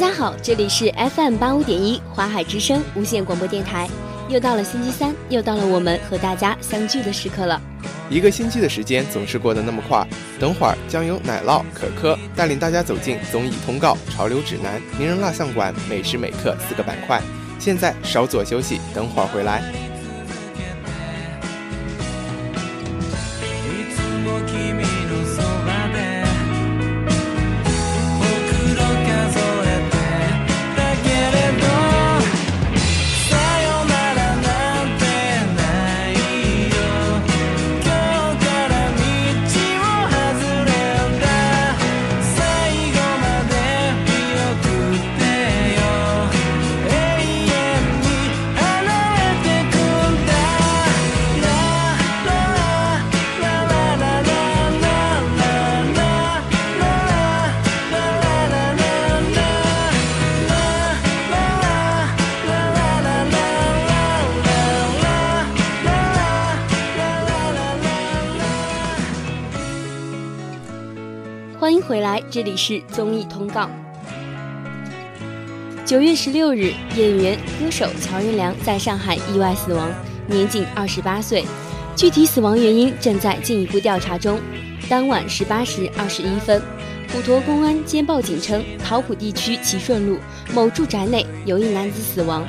大家好，这里是 FM 八五点一华海之声无线广播电台。又到了星期三，又到了我们和大家相聚的时刻了。一个星期的时间总是过得那么快，等会儿将由奶酪可可带领大家走进综艺通告、潮流指南、名人蜡像馆、每时每刻四个板块。现在稍作休息，等会儿回来。这里是综艺通告。九月十六日，演员歌手乔任梁在上海意外死亡，年仅二十八岁。具体死亡原因正在进一步调查中。当晚十八时二十一分，普陀公安接报警称，桃浦地区齐顺路某住宅内有一男子死亡。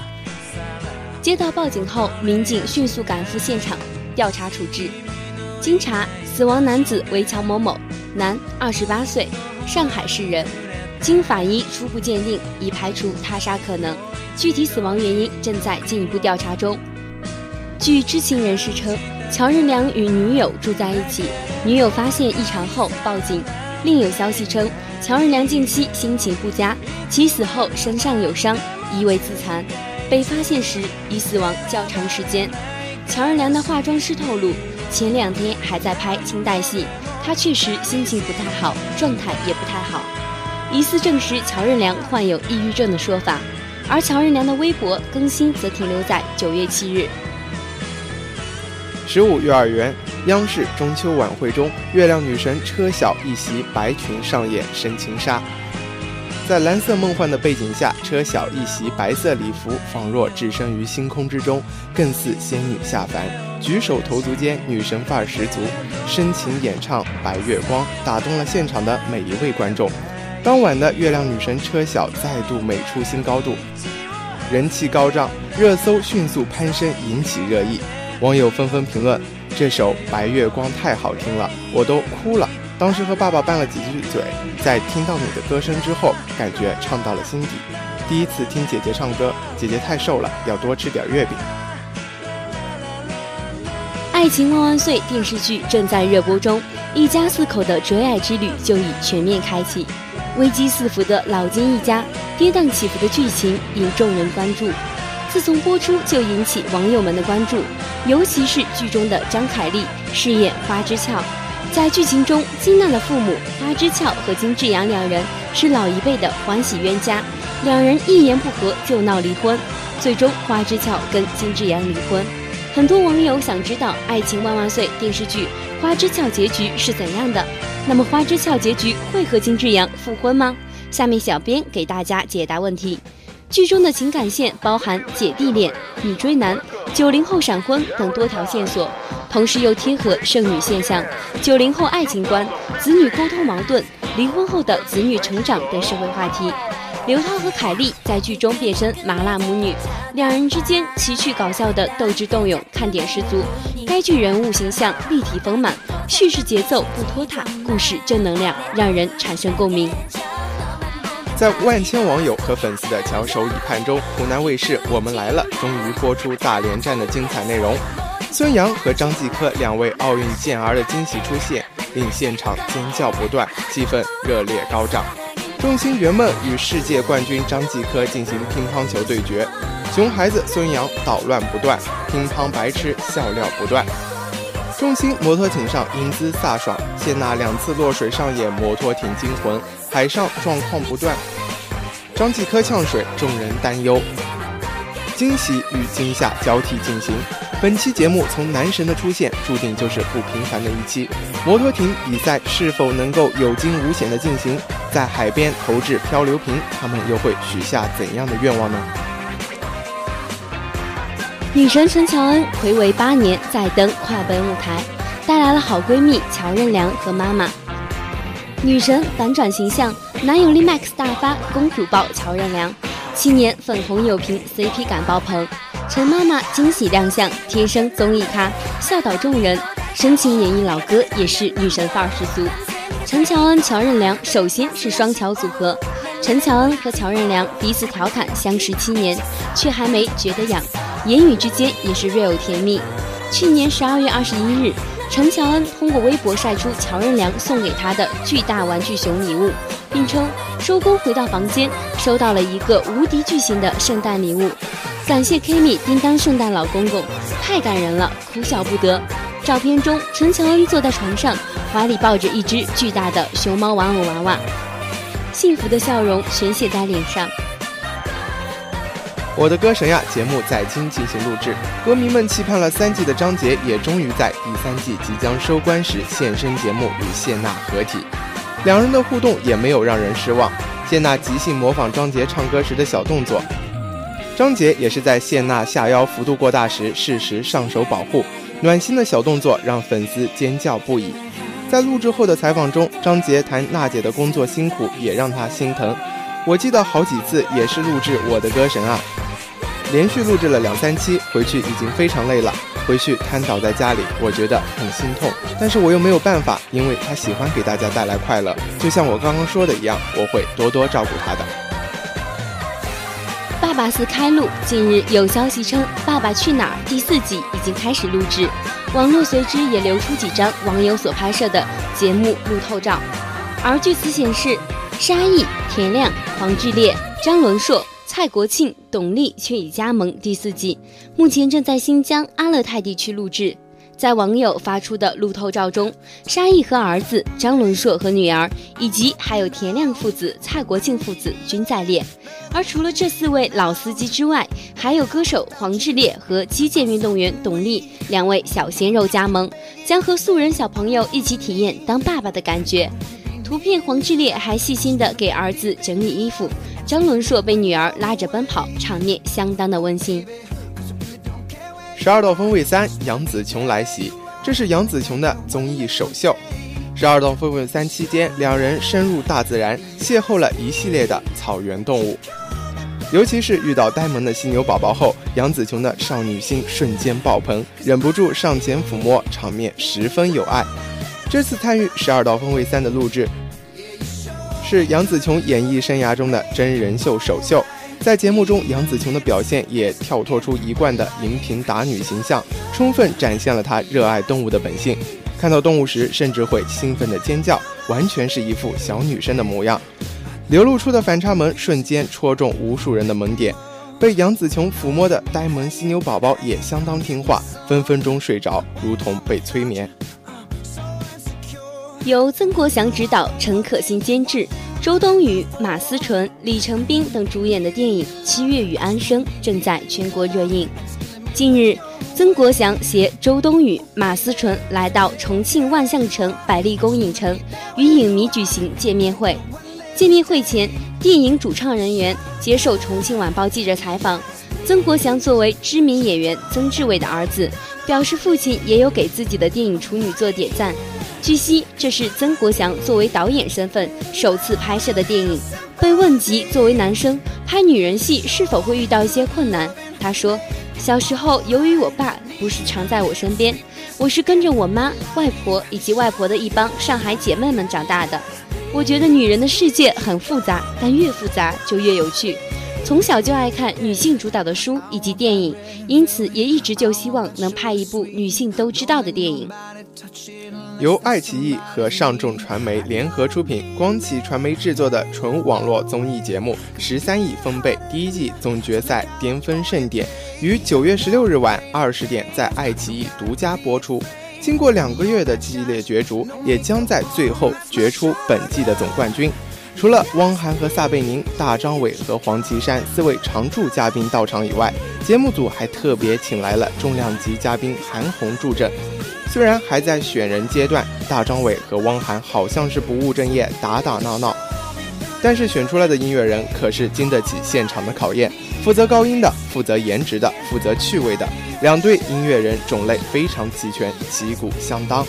接到报警后，民警迅速赶赴现场调查处置。经查，死亡男子为乔某某。男，二十八岁，上海市人。经法医初步鉴定，已排除他杀可能。具体死亡原因正在进一步调查中。据知情人士称，乔任梁与女友住在一起，女友发现异常后报警。另有消息称，乔任梁近期心情不佳，其死后身上有伤，疑为自残。被发现时已死亡较长时间。乔任梁的化妆师透露，前两天还在拍清代戏。他确实心情不太好，状态也不太好，疑似证实乔任梁患有抑郁症的说法。而乔任梁的微博更新则停留在九月七日。十五幼儿园央视中秋晚会中，月亮女神车晓一袭白裙上演深情杀，在蓝色梦幻的背景下，车晓一袭白色礼服，仿若置身于星空之中，更似仙女下凡。举手投足间，女神范儿十足，深情演唱《白月光》，打动了现场的每一位观众。当晚的月亮女神车晓再度美出新高度，人气高涨，热搜迅速攀升，引起热议。网友纷纷评论：“这首《白月光》太好听了，我都哭了。当时和爸爸拌了几句嘴，在听到你的歌声之后，感觉唱到了心底。第一次听姐姐唱歌，姐姐太瘦了，要多吃点月饼。”《爱情万万岁》电视剧正在热播中，一家四口的追爱之旅就已全面开启。危机四伏的老金一家，跌宕起伏的剧情引众人关注。自从播出就引起网友们的关注，尤其是剧中的张凯丽饰演花之俏。在剧情中，金娜的父母花之俏和金智扬两人是老一辈的欢喜冤家，两人一言不合就闹离婚，最终花之俏跟金智扬离婚。很多网友想知道《爱情万万岁》电视剧花之俏结局是怎样的？那么花之俏结局会和金智扬复婚吗？下面小编给大家解答问题。剧中的情感线包含姐弟恋、女追男、九零后闪婚等多条线索，同时又贴合剩女现象、九零后爱情观、子女沟通矛盾、离婚后的子女成长等社会话题。刘涛和凯丽在剧中变身麻辣母女，两人之间奇趣搞笑的斗智斗勇，看点十足。该剧人物形象立体丰满，叙事节奏不拖沓，故事正能量，让人产生共鸣。在万千网友和粉丝的翘首以盼中，湖南卫视《我们来了》终于播出大连站的精彩内容。孙杨和张继科两位奥运健儿的惊喜出现，令现场尖叫不断，气氛热烈高涨。众星圆梦与世界冠军张继科进行乒乓球对决，熊孩子孙杨捣乱不断，乒乓白痴笑料不断。众星摩托艇上英姿飒爽，谢娜两次落水上演摩托艇惊魂，海上状况不断。张继科呛水，众人担忧，惊喜与惊吓交替进行。本期节目从男神的出现，注定就是不平凡的一期。摩托艇比赛是否能够有惊无险的进行？在海边投掷漂流瓶，他们又会许下怎样的愿望呢？女神陈乔恩暌违八年再登跨本舞台，带来了好闺蜜乔任梁和妈妈。女神反转形象，男友力 Max 大发，公主抱乔任梁，七年粉红有瓶，CP 感爆棚。陈妈妈惊喜亮相，天生综艺咖，笑倒众人。深情演绎老歌，也是女神范儿十足。陈乔恩、乔任梁首先是双乔组合，陈乔恩和乔任梁彼此调侃相识七年，却还没觉得痒，言语之间也是 real 甜蜜。去年十二月二十一日，陈乔恩通过微博晒出乔任梁送给她的巨大玩具熊礼物，并称收工回到房间，收到了一个无敌巨型的圣诞礼物。感谢 Kimi 叮当圣诞老公公，太感人了，哭笑不得。照片中，陈乔恩坐在床上，怀里抱着一只巨大的熊猫玩偶娃娃，幸福的笑容全写在脸上。我的歌神呀，节目在京进行录制，歌迷们期盼了三季的张杰也终于在第三季即将收官时现身节目与谢娜合体，两人的互动也没有让人失望。谢娜即兴模仿张杰唱歌时的小动作。张杰也是在谢娜下腰幅度过大时适时上手保护，暖心的小动作让粉丝尖叫不已。在录制后的采访中，张杰谈娜姐的工作辛苦，也让他心疼。我记得好几次也是录制《我的歌神》啊，连续录制了两三期，回去已经非常累了，回去瘫倒在家里，我觉得很心痛。但是我又没有办法，因为他喜欢给大家带来快乐，就像我刚刚说的一样，我会多多照顾他的。爸爸四开录，近日有消息称《爸爸去哪儿》第四季已经开始录制，网络随之也流出几张网友所拍摄的节目路透照，而据此显示，沙溢、田亮、黄致列、张伦硕、蔡国庆、董力却已加盟第四季，目前正在新疆阿勒泰地区录制。在网友发出的路透照中，沙溢和儿子张伦硕和女儿，以及还有田亮父子、蔡国庆父子均在列。而除了这四位老司机之外，还有歌手黄致列和击剑运动员董力两位小鲜肉加盟，将和素人小朋友一起体验当爸爸的感觉。图片黄致列还细心的给儿子整理衣服，张伦硕被女儿拉着奔跑，场面相当的温馨。十二道锋味三，杨紫琼来袭，这是杨紫琼的综艺首秀。十二道锋味三期间，两人深入大自然，邂逅了一系列的草原动物。尤其是遇到呆萌的犀牛宝宝后，杨紫琼的少女心瞬间爆棚，忍不住上前抚摸，场面十分有爱。这次参与十二道锋味三的录制，是杨紫琼演艺生涯中的真人秀首秀。在节目中，杨紫琼的表现也跳脱出一贯的荧屏打女形象，充分展现了她热爱动物的本性。看到动物时，甚至会兴奋的尖叫，完全是一副小女生的模样。流露出的反差萌瞬间戳中无数人的萌点。被杨紫琼抚摸的呆萌犀牛宝宝也相当听话，分分钟睡着，如同被催眠。由曾国祥执导，陈可辛监制。周冬雨、马思纯、李成斌等主演的电影《七月与安生》正在全国热映。近日，曾国祥携周冬雨、马思纯来到重庆万象城百丽宫影城，与影迷举行见面会。见面会前，电影主创人员接受重庆晚报记者采访。曾国祥作为知名演员曾志伟的儿子，表示父亲也有给自己的电影处女作点赞。据悉，这是曾国祥作为导演身份首次拍摄的电影。被问及作为男生拍女人戏是否会遇到一些困难，他说：“小时候由于我爸不是常在我身边，我是跟着我妈、外婆以及外婆的一帮上海姐妹们长大的。我觉得女人的世界很复杂，但越复杂就越有趣。从小就爱看女性主导的书以及电影，因此也一直就希望能拍一部女性都知道的电影。”由爱奇艺和上众传媒联合出品，光启传媒制作的纯网络综艺节目《十三亿分贝》第一季总决赛巅峰盛典，于九月十六日晚二十点在爱奇艺独家播出。经过两个月的激烈角逐，也将在最后决出本季的总冠军。除了汪涵和撒贝宁、大张伟和黄绮珊四位常驻嘉宾到场以外，节目组还特别请来了重量级嘉宾韩红助阵。虽然还在选人阶段，大张伟和汪涵好像是不务正业，打打闹闹，但是选出来的音乐人可是经得起现场的考验。负责高音的，负责颜值的，负责趣味的，两队音乐人种类非常齐全，旗鼓相当。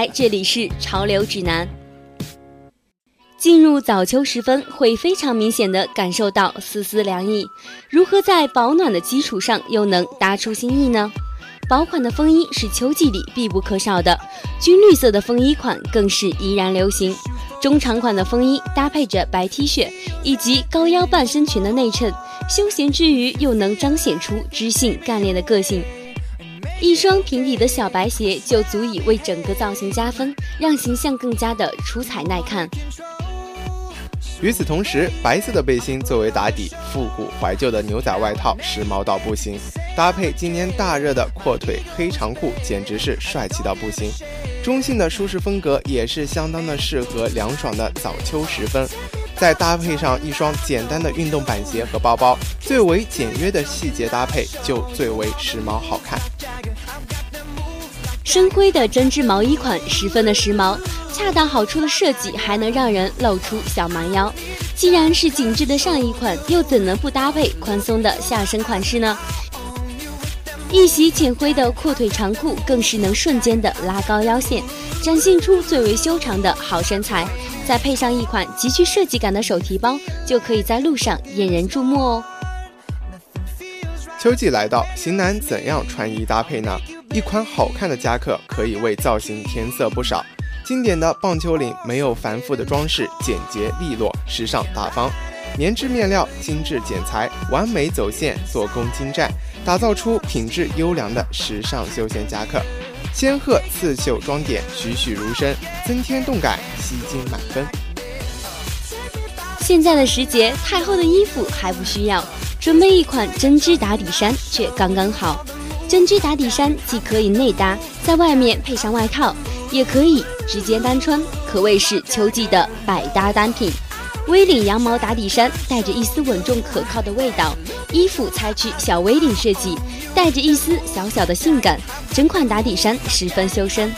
来，这里是潮流指南。进入早秋时分，会非常明显的感受到丝丝凉意。如何在保暖的基础上又能搭出新意呢？薄款的风衣是秋季里必不可少的，军绿色的风衣款更是依然流行。中长款的风衣搭配着白 T 恤以及高腰半身裙的内衬，休闲之余又能彰显出知性干练的个性。一双平底的小白鞋就足以为整个造型加分，让形象更加的出彩耐看。与此同时，白色的背心作为打底，复古怀旧的牛仔外套时髦到不行，搭配今年大热的阔腿黑长裤，简直是帅气到不行。中性的舒适风格也是相当的适合凉爽的早秋时分。再搭配上一双简单的运动板鞋和包包，最为简约的细节搭配就最为时髦好看。深灰的针织毛衣款十分的时髦，恰到好处的设计还能让人露出小蛮腰。既然是紧致的上衣款，又怎能不搭配宽松的下身款式呢？一袭浅灰的阔腿长裤更是能瞬间的拉高腰线，展现出最为修长的好身材。再配上一款极具设计感的手提包，就可以在路上引人注目哦。秋季来到，型男怎样穿衣搭配呢？一款好看的夹克可以为造型添色不少。经典的棒球领没有繁复的装饰，简洁利落，时尚大方。棉质面料，精致剪裁，完美走线，做工精湛，打造出品质优良的时尚休闲夹克。仙鹤刺绣装点栩栩如生，增添动感，吸睛满分。现在的时节，太厚的衣服还不需要，准备一款针织打底衫却刚刚好。针织打底衫既可以内搭，在外面配上外套，也可以直接单穿，可谓是秋季的百搭单品。V 领羊毛打底衫带着一丝稳重可靠的味道，衣服采取小 V 领设计，带着一丝小小的性感，整款打底衫十分修身。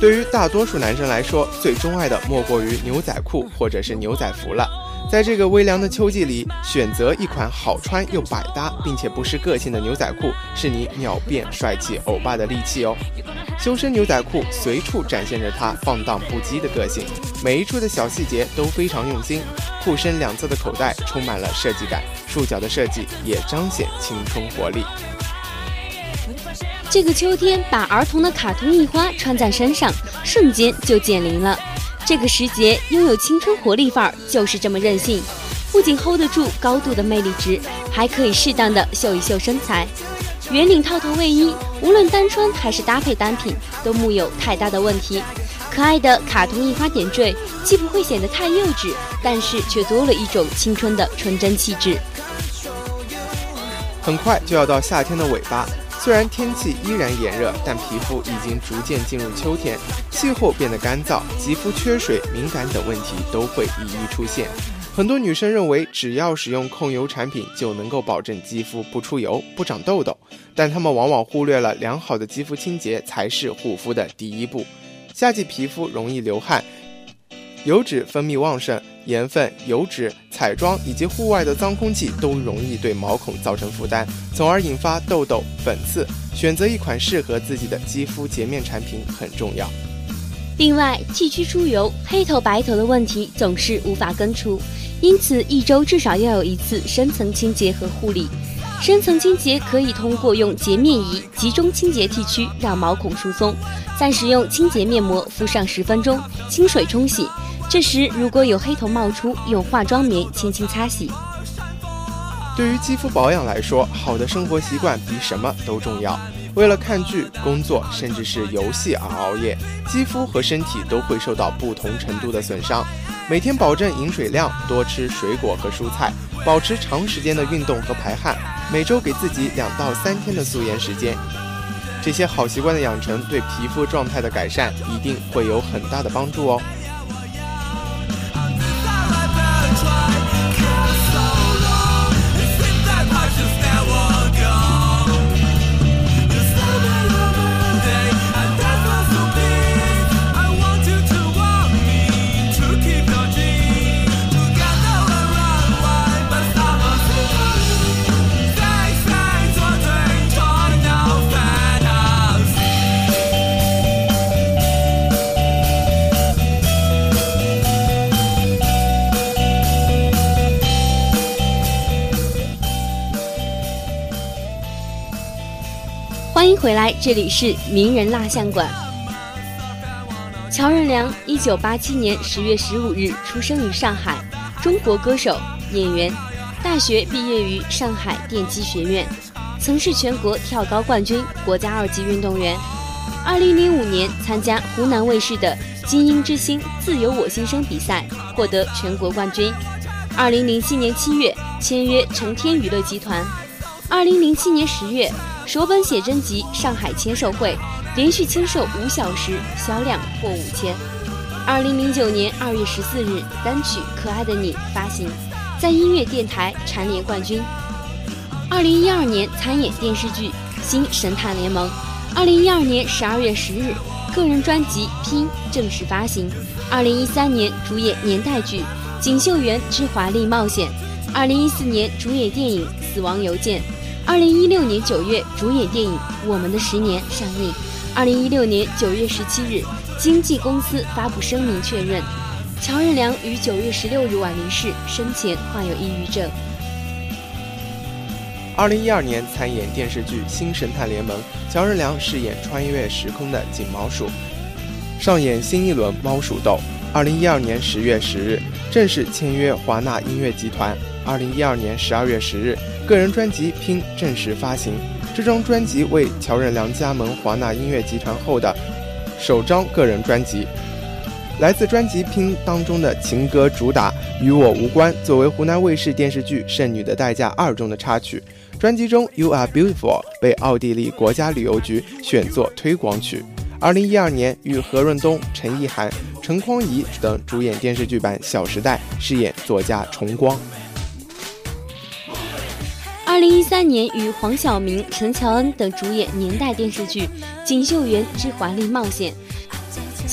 对于大多数男生来说，最钟爱的莫过于牛仔裤或者是牛仔服了。在这个微凉的秋季里，选择一款好穿又百搭，并且不失个性的牛仔裤，是你秒变帅气欧巴的利器哦。修身牛仔裤随处展现着它放荡不羁的个性，每一处的小细节都非常用心。裤身两侧的口袋充满了设计感，束脚的设计也彰显青春活力。这个秋天，把儿童的卡通印花穿在身上，瞬间就减龄了。这个时节，拥有青春活力范儿就是这么任性，不仅 hold 得住高度的魅力值，还可以适当的秀一秀身材。圆领套头卫衣，无论单穿还是搭配单品，都木有太大的问题。可爱的卡通印花点缀，既不会显得太幼稚，但是却多了一种青春的纯真气质。很快就要到夏天的尾巴，虽然天气依然炎热，但皮肤已经逐渐进入秋天，气候变得干燥，肌肤缺水、敏感等问题都会一一出现。很多女生认为，只要使用控油产品就能够保证肌肤不出油、不长痘痘，但她们往往忽略了良好的肌肤清洁才是护肤的第一步。夏季皮肤容易流汗，油脂分泌旺盛，盐分、油脂、彩妆以及户外的脏空气都容易对毛孔造成负担，从而引发痘痘、粉刺。选择一款适合自己的肌肤洁面产品很重要。另外，剃须出油、黑头白头的问题总是无法根除。因此一周至少要有一次深层清洁和护理。深层清洁可以通过用洁面仪集中清洁 T 区，让毛孔疏松，再使用清洁面膜敷上十分钟，清水冲洗。这时如果有黑头冒出，用化妆棉轻轻擦洗。对于肌肤保养来说，好的生活习惯比什么都重要。为了看剧、工作，甚至是游戏而熬夜，肌肤和身体都会受到不同程度的损伤。每天保证饮水量，多吃水果和蔬菜，保持长时间的运动和排汗，每周给自己两到三天的素颜时间。这些好习惯的养成，对皮肤状态的改善一定会有很大的帮助哦。回来，这里是名人蜡像馆。乔任梁，一九八七年十月十五日出生于上海，中国歌手、演员。大学毕业于上海电机学院，曾是全国跳高冠军、国家二级运动员。二零零五年参加湖南卫视的《金鹰之星》自由我心声比赛，获得全国冠军。二零零七年七月签约成天娱乐集团。二零零七年十月。首本写真集《上海签售会》连续签售五小时，销量破五千。二零零九年二月十四日，单曲《可爱的你》发行，在音乐电台蝉联冠军。二零一二年参演电视剧《新神探联盟》。二零一二年十二月十日，个人专辑《拼》正式发行。二零一三年主演年代剧《锦绣园之华丽冒险》。二零一四年主演电影《死亡邮件》。二零一六年九月，主演电影《我们的十年》上映。二零一六年九月十七日，经纪公司发布声明确认，乔任梁于九月十六日晚离世，生前患有抑郁症。二零一二年参演电视剧《新神探联盟》，乔任梁饰演穿越时空的锦毛鼠，上演新一轮猫鼠斗。二零一二年十月十日，正式签约华纳音乐集团。二零一二年十二月十日。个人专辑《拼》正式发行，这张专辑为乔任梁加盟华纳音乐集团后的首张个人专辑。来自专辑《拼》当中的情歌主打《与我无关》，作为湖南卫视电视剧《剩女的代价二》中的插曲。专辑中《You Are Beautiful》被奥地利国家旅游局选作推广曲。二零一二年，与何润东、陈意涵、陈匡怡等主演电视剧版《小时代》，饰演作家重光。二零一三年，与黄晓明、陈乔恩等主演年代电视剧《锦绣缘之华丽冒险》，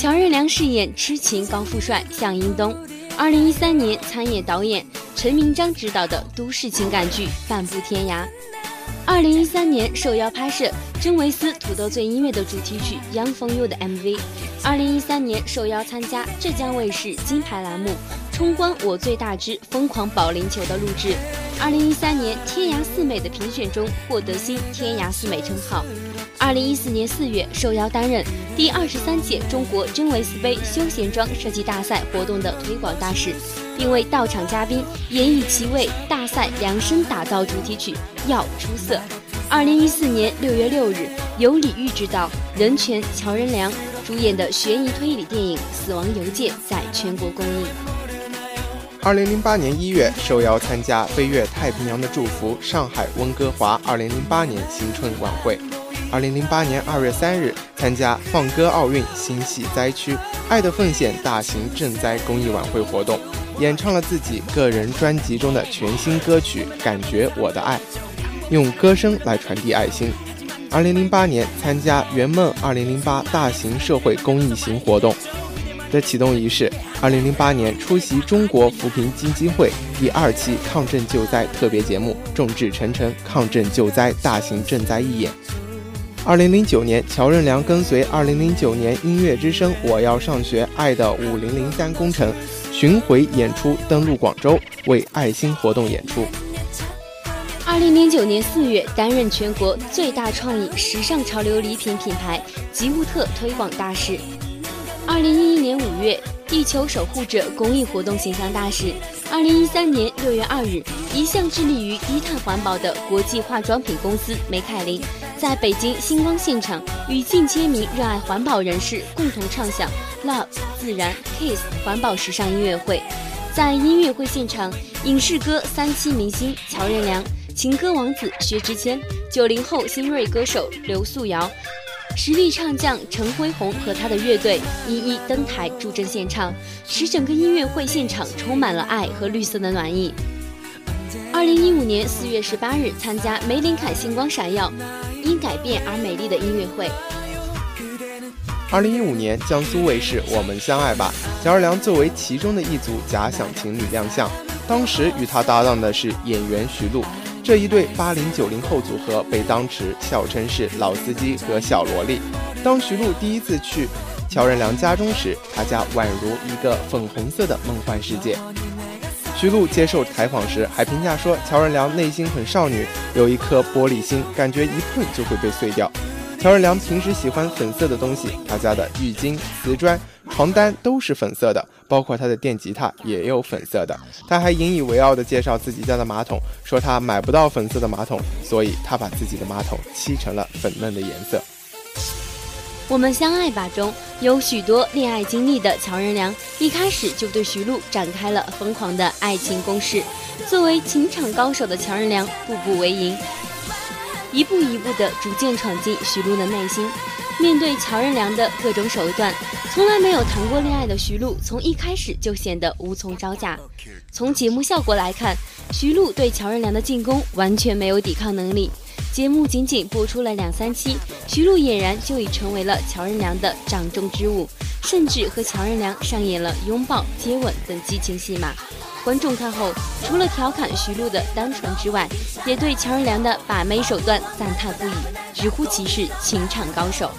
乔任梁饰演痴情高富帅向英东。二零一三年，参演导演陈明章执导的都市情感剧《半步天涯》。二零一三年，受邀拍摄真维斯土豆最音乐的主题曲《Young for You》的 MV。二零一三年，受邀参加浙江卫视金牌栏目《冲关我最大之疯狂保龄球》的录制。二零一三年，天涯四美的评选中获得新天涯四美称号。二零一四年四月，受邀担任第二十三届中国真维斯杯休闲装设计大赛活动的推广大使，并为到场嘉宾演绎其为大赛量身打造主题曲《要出色》。二零一四年六月六日，由李玉执导、任泉、乔任梁主演的悬疑推理电影《死亡邮件》在全国公映。二零零八年一月，受邀参加《飞越太平洋的祝福》上海温哥华二零零八年新春晚会。二零零八年二月三日，参加放歌奥运心系灾区爱的奉献大型赈灾公益晚会活动，演唱了自己个人专辑中的全新歌曲《感觉我的爱》，用歌声来传递爱心。二零零八年参加圆梦二零零八大型社会公益型活动。的启动仪式，二零零八年出席中国扶贫基金会第二期抗震救灾特别节目《众志成城抗震救灾大型赈灾义演》。二零零九年，乔任梁跟随二零零九年音乐之声《我要上学》爱的五零零三工程，巡回演出登陆广州，为爱心活动演出。二零零九年四月，担任全国最大创意时尚潮流礼品品牌吉乌特推广大使。二零一一年五月，地球守护者公益活动形象大使。二零一三年六月二日，一向致力于低碳环保的国际化妆品公司美凯琳，在北京星光现场与近千名热爱环保人士共同唱响 “Love 自然 Kiss” 环保时尚音乐会。在音乐会现场，影视歌三栖明星乔任梁。情歌王子薛之谦，九零后新锐歌手刘素瑶，实力唱将陈辉宏和他的乐队一一登台助阵献唱，使整个音乐会现场充满了爱和绿色的暖意。二零一五年四月十八日，参加梅林凯星光闪耀，因改变而美丽的音乐会。二零一五年，江苏卫视《我们相爱吧》，乔任梁作为其中的一组假想情侣亮相，当时与他搭档的是演员徐璐。这一对八零九零后组合被当时笑称是老司机和小萝莉。当徐璐第一次去乔任梁家中时，他家宛如一个粉红色的梦幻世界。徐璐接受采访时还评价说，乔任梁内心很少女，有一颗玻璃心，感觉一碰就会被碎掉。乔任梁平时喜欢粉色的东西，他家的浴巾、瓷砖。床单都是粉色的，包括他的电吉他也有粉色的。他还引以为傲地介绍自己家的马桶，说他买不到粉色的马桶，所以他把自己的马桶漆成了粉嫩的颜色。我们相爱吧中有许多恋爱经历的乔任梁，一开始就对徐璐展开了疯狂的爱情攻势。作为情场高手的乔任梁，步步为营，一步一步地逐渐闯进徐璐的内心。面对乔任梁的各种手段，从来没有谈过恋爱的徐璐，从一开始就显得无从招架。从节目效果来看，徐璐对乔任梁的进攻完全没有抵抗能力。节目仅仅播出了两三期，徐璐俨然就已成为了乔任梁的掌中之物，甚至和乔任梁上演了拥抱、接吻等激情戏码。观众看后，除了调侃徐璐的单纯之外，也对乔任梁的把妹手段赞叹不已，直呼其是情场高手。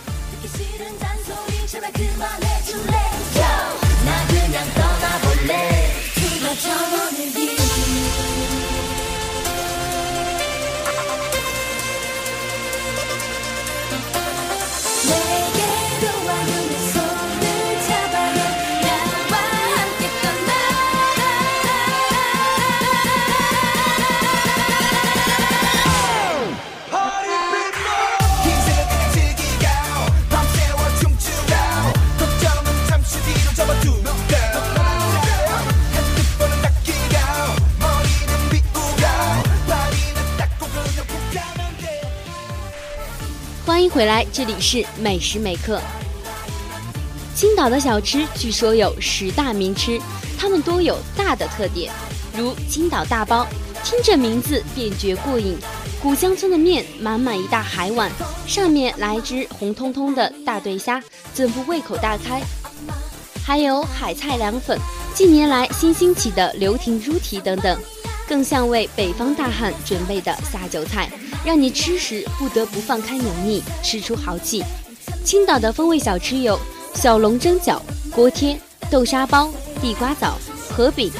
回来，这里是每时每刻。青岛的小吃据说有十大名吃，它们多有大的特点，如青岛大包，听这名字便觉过瘾。古乡村的面，满满一大海碗，上面来只红彤彤的大对虾，怎不胃口大开？还有海菜凉粉，近年来新兴起的流亭猪蹄等等，更像为北方大汉准备的下酒菜。让你吃时不得不放开油腻，吃出豪气。青岛的风味小吃有小笼蒸饺、锅贴、豆沙包、地瓜枣、河饼、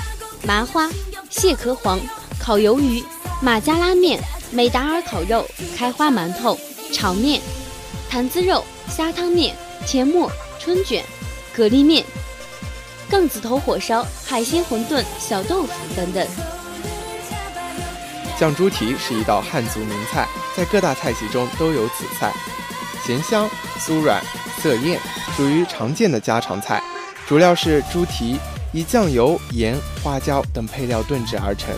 麻花、蟹壳黄、烤鱿鱼、马家拉面、美达尔烤肉、开花馒头、炒面、坛子肉、虾汤面、甜沫、春卷、蛤蜊面、杠子头火烧、海鲜馄饨、小豆腐等等。酱猪蹄是一道汉族名菜，在各大菜系中都有此菜，咸香、酥软、色艳，属于常见的家常菜。主料是猪蹄，以酱油、盐、花椒等配料炖制而成。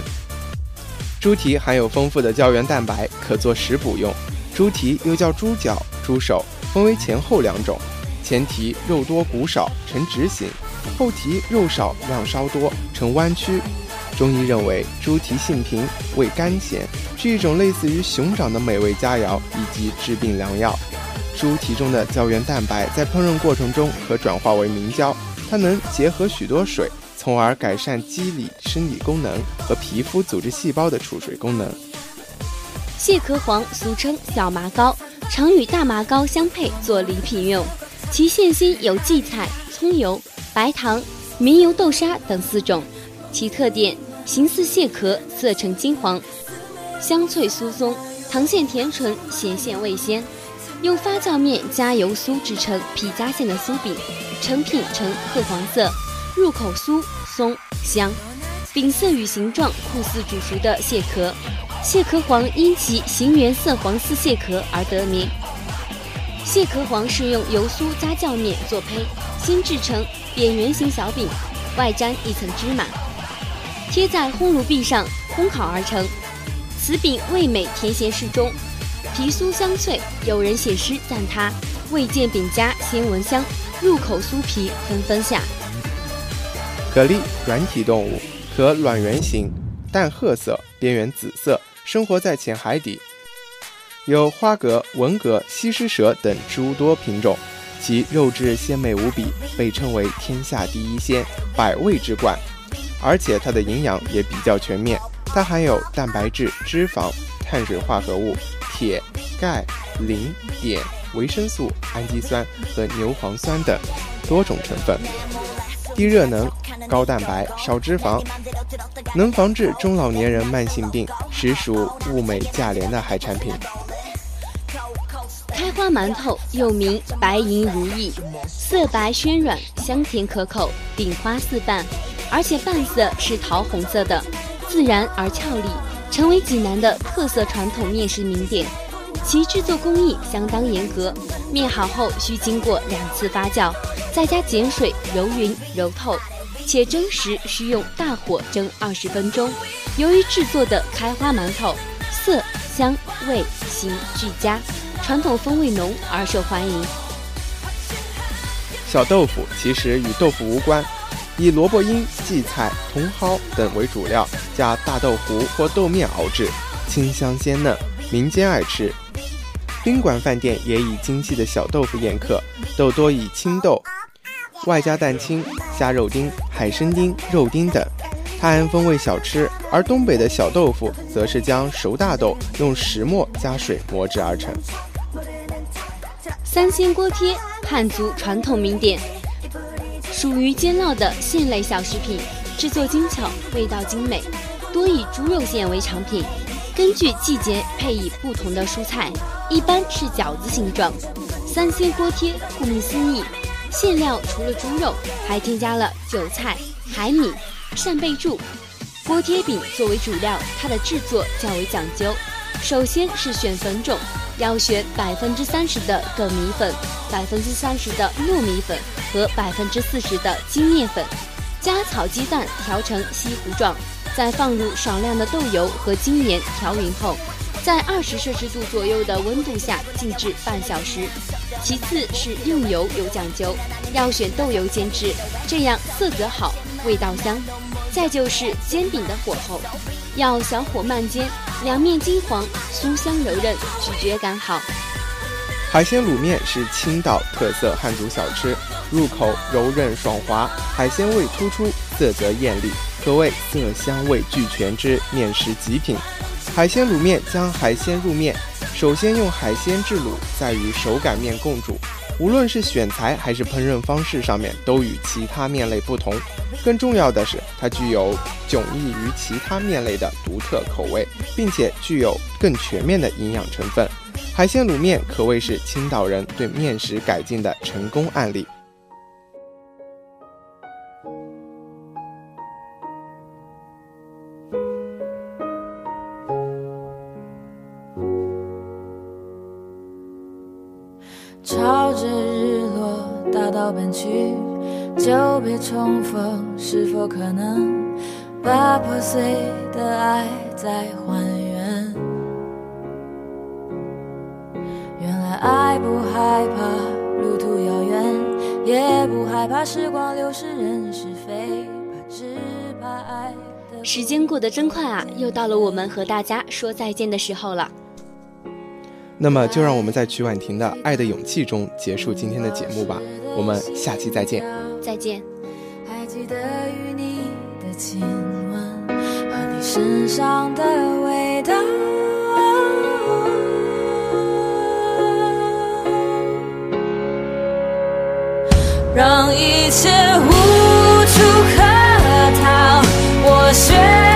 猪蹄含有丰富的胶原蛋白，可做食补用。猪蹄又叫猪脚、猪手，分为前后两种。前蹄肉多骨少，呈直形；后蹄肉少量稍多，呈弯曲。中医认为，猪蹄性平，味甘咸，是一种类似于熊掌的美味佳肴以及治病良药。猪蹄中的胶原蛋白在烹饪过程中可转化为明胶，它能结合许多水，从而改善肌理生理功能和皮肤组织细胞的储水功能。蟹壳黄俗称小麻膏，常与大麻膏相配做礼品用，其馅心有荠菜、葱油、白糖、明油豆沙等四种，其特点形似蟹壳，色呈金黄，香脆酥松，糖馅甜醇，咸馅味鲜。用发酵面加油酥制成皮夹馅的酥饼，成品呈褐黄色，入口酥松香。饼色与形状酷似煮熟的蟹壳，蟹壳黄因其形圆色黄似蟹壳而得名。蟹壳黄是用油酥加酵面做胚，先制成扁圆形小饼，外沾一层芝麻，贴在烘炉壁上烘烤而成。此饼味美甜咸适中，皮酥香脆。有人写诗赞它：未见饼家先闻香，入口酥皮纷纷下。蛤蜊，软体动物。壳卵圆形，淡褐色，边缘紫色，生活在浅海底。有花蛤、文蛤、西施蛇等诸多品种，其肉质鲜美无比，被称为天下第一鲜，百味之冠。而且它的营养也比较全面，它含有蛋白质、脂肪、碳水化合物、铁、钙、磷、碘、维生素、氨基酸和牛磺酸等多种成分。低热能、高蛋白、少脂肪，能防治中老年人慢性病，实属物美价廉的海产品。开花馒头又名白银如意，色白鲜软，香甜可口，顶花四瓣，而且半色是桃红色的，自然而俏丽，成为济南的特色传统面食名点。其制作工艺相当严格，面好后需经过两次发酵。再加碱水揉匀揉透，且蒸时需用大火蒸二十分钟。由于制作的开花馒头色香味形俱佳，传统风味浓而受欢迎。小豆腐其实与豆腐无关，以萝卜缨、荠菜、茼蒿等为主料，加大豆糊或豆面熬制，清香鲜嫩，民间爱吃。宾馆饭店也以精细的小豆腐宴客，豆多以青豆。外加蛋清、虾肉丁、海参丁、肉丁等，泰安风味小吃。而东北的小豆腐，则是将熟大豆用石磨加水磨制而成。三鲜锅贴，汉族传统名点，属于煎烙的馅类小食品，制作精巧，味道精美，多以猪肉馅为产品。根据季节配以不同的蔬菜，一般是饺子形状。三鲜锅贴，顾名思义。馅料除了猪肉，还添加了韭菜、海米、扇贝柱。锅贴饼作为主料，它的制作较为讲究。首先是选粉种，要选百分之三十的梗米粉、百分之三十的糯米粉和百分之四十的精面粉，加炒鸡蛋调成稀糊状，再放入少量的豆油和精盐调匀后。在二十摄氏度左右的温度下静置半小时。其次是用油有讲究，要选豆油煎制，这样色泽好，味道香。再就是煎饼的火候，要小火慢煎，两面金黄，酥香柔韧，咀嚼感好。海鲜卤面是青岛特色汉族小吃，入口柔韧爽滑，海鲜味突出，色泽艳丽，可谓色香味俱全之面食极品。海鲜卤面将海鲜入面，首先用海鲜制卤，再与手擀面共煮。无论是选材还是烹饪方式上面，都与其他面类不同。更重要的是，它具有迥异于其他面类的独特口味，并且具有更全面的营养成分。海鲜卤面可谓是青岛人对面食改进的成功案例。朝着日落大道奔去，久别重逢，是否可能把破碎的爱再还原？原来爱不害怕路途遥远，也不害怕时光流逝人是非，怕只怕爱。时间过得真快啊，又到了我们和大家说再见的时候了。那么，就让我们在曲婉婷的《爱的勇气》中结束今天的节目吧。我们下期再见。再见。还记得与你的亲吻和你身上的味道。让一切无处可逃。我学